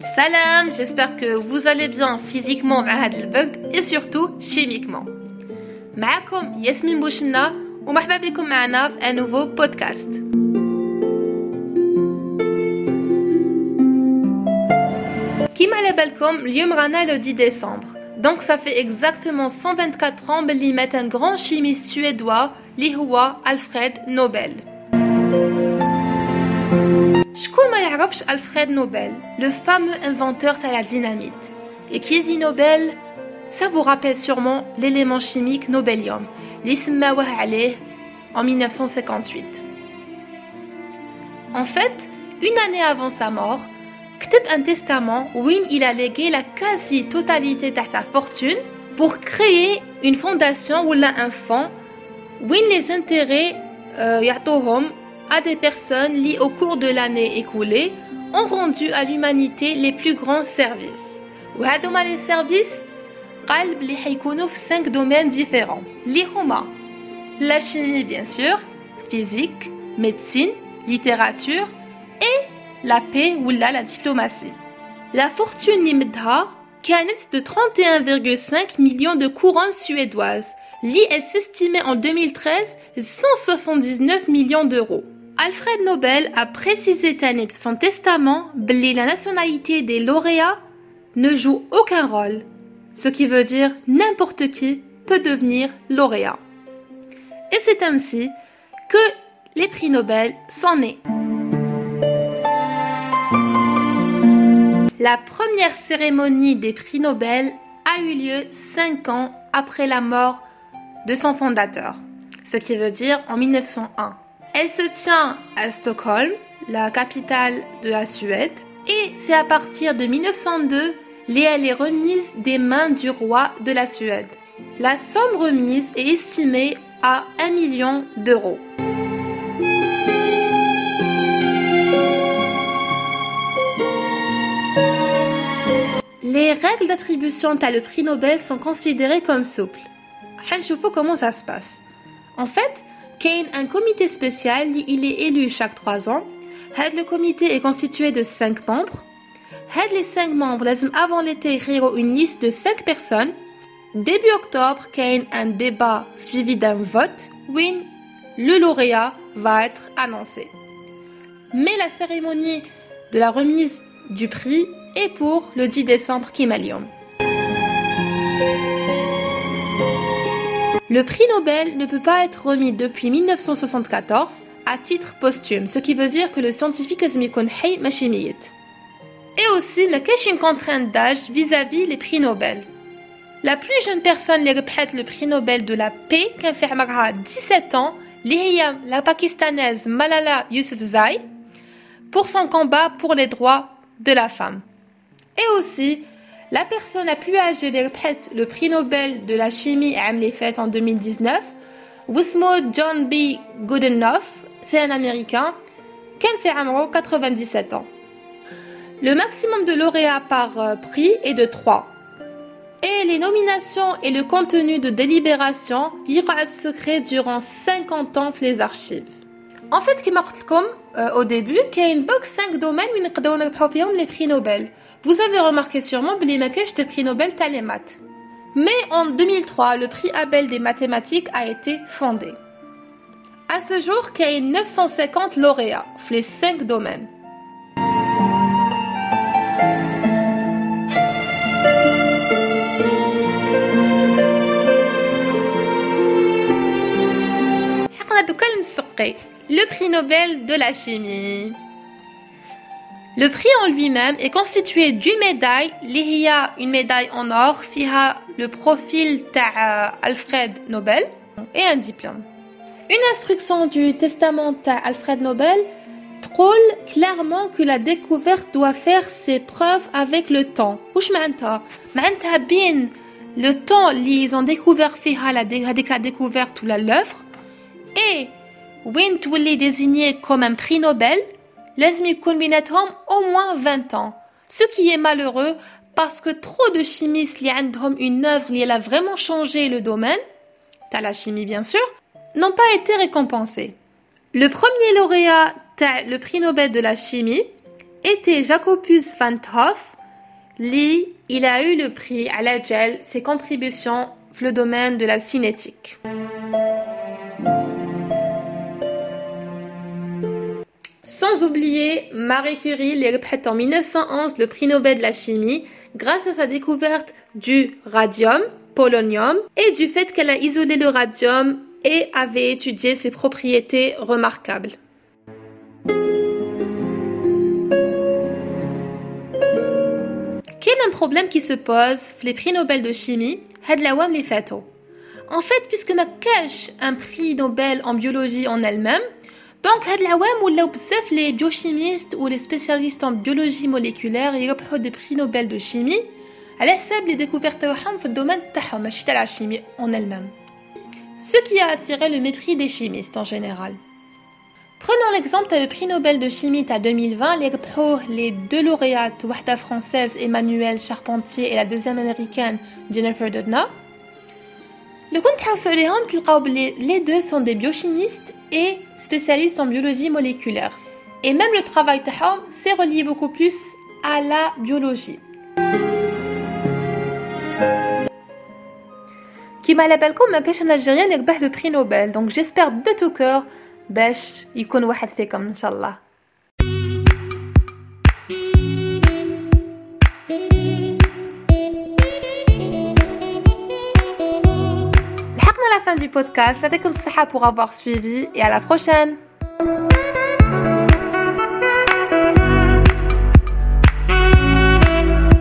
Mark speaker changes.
Speaker 1: Salam, j'espère que vous allez bien physiquement et surtout chimiquement. معكم ياسمين بوشنا ومرحبا بكم معنا في un nouveau podcast. كيما على بالكم اليوم رانا le 10 décembre. Donc ça fait exactement 124 ans باللي met un grand chimiste suédois اللي هو Alfred Nobel. Alfred Nobel, le fameux inventeur de la dynamite. Et qui dit Nobel Ça vous rappelle sûrement l'élément chimique Nobelium, l'Ismawah en 1958. En fait, une année avant sa mort, Ktib un testament où il a légué la quasi-totalité de sa fortune pour créer une fondation ou un fonds où les intérêts euh, à des personnes liées au cours de l'année écoulée ont rendu à l'humanité les plus grands services. Ou les services قال بلي حيكونوا في 5 domaines différents اللي هما la chimie bien sûr physique médecine littérature et la paix ou la diplomatie la fortune اللي مدها كانت de 31,5 millions de couronnes suédoises Li elle s'estimait en 2013 179 millions d'euros. Alfred Nobel a précisé de son testament que la nationalité des lauréats ne joue aucun rôle ce qui veut dire n'importe qui peut devenir lauréat. Et c'est ainsi que les prix Nobel sont nés. La première cérémonie des prix Nobel a eu lieu cinq ans après la mort de son fondateur, ce qui veut dire en 1901. Elle se tient à Stockholm, la capitale de la Suède, et c'est à partir de 1902 Léa est remise des mains du roi de la Suède. La somme remise est estimée à 1 million d'euros. Les règles d'attribution à le prix Nobel sont considérées comme souples. faut comment ça se passe? En fait, Kane, un comité spécial, il est élu chaque trois ans. Le comité est constitué de cinq membres les cinq membres avant l'été écrire une liste de cinq personnes. Début octobre, il un débat suivi d'un vote. Win, le lauréat va être annoncé. Mais la cérémonie de la remise du prix est pour le 10 décembre Kimalium. Le prix Nobel ne peut pas être remis depuis 1974 à titre posthume, ce qui veut dire que le scientifique. Et aussi, il a une contrainte d'âge vis-à-vis les prix Nobel. La plus jeune personne qui a le prix Nobel de la paix, qui a 17 ans, la pakistanaise Malala Yousafzai, pour son combat pour les droits de la femme. Et aussi, la personne la plus âgée a le prix Nobel de la chimie à fait en 2019, Wismo John B. Goodenough, c'est un Américain, a fait 97 ans. Le maximum de lauréats par euh, prix est de 3. Et les nominations et le contenu de délibération iront être secret durant 50 ans les archives. En fait, comme euh, au début, il y a une box 5 domaines où nous les prix Nobel. Vous avez remarqué sûrement que les de prix Nobel maths. Mais en 2003, le prix Abel des mathématiques a été fondé. À ce jour, il y a 950 lauréats, les 5 domaines. le prix Nobel de la chimie. Le prix en lui-même est constitué d'une médaille, l'Ihya, une médaille en or, fiha le profil d'Alfred euh, Nobel et un diplôme. Une instruction du testament d'Alfred Nobel troll clairement que la découverte doit faire ses preuves avec le temps. Ouch ma'anta? Ma'anta bin le temps ils ont découvert fiha la découverte ou l'œuvre et Wint est désigné comme un prix Nobel لازم يكون بيناتهم au moins 20 ans ce qui est malheureux parce que trop de chimistes qui ont une œuvre qui a vraiment changé le domaine t'as la chimie bien sûr n'ont pas été récompensés le premier lauréat le prix Nobel de la chimie était Jacobus van 't Hoff Lee, il a eu le prix à la gel, ses contributions dans le domaine de la cinétique. Sans oublier Marie Curie, qui a en 1911 le prix Nobel de la chimie grâce à sa découverte du radium, polonium, et du fait qu'elle a isolé le radium et avait étudié ses propriétés remarquables. Quel est un problème qui se pose les prix Nobel de chimie? En fait, puisque ma cache un prix Nobel en biologie en elle-même, donc هاد العوام ولاو بزاف les biochimistes ou les spécialistes en biologie moléculaire يربحوا des prix Nobel de chimie على حساب les découvertes تاعهم في الدومين تاعهم ماشي تاع la chimie en elle-même. Ce qui a attiré le mépris des chimistes en général. Prenons l'exemple du prix Nobel de chimie à 2020, les, les deux lauréates, la française Emmanuelle Charpentier et la deuxième américaine Jennifer Doudna. Le compte les deux sont des biochimistes et spécialistes en biologie moléculaire. Et même le travail تاعهم s'est relié beaucoup plus à la biologie. Qui m'a بالكم ما كاش un Algérien اللي ربح le prix Nobel donc j'espère de tout cœur باش يكون واحد فيكم ان شاء الله la fin du podcast. C'était comme ça pour avoir suivi et à la prochaine.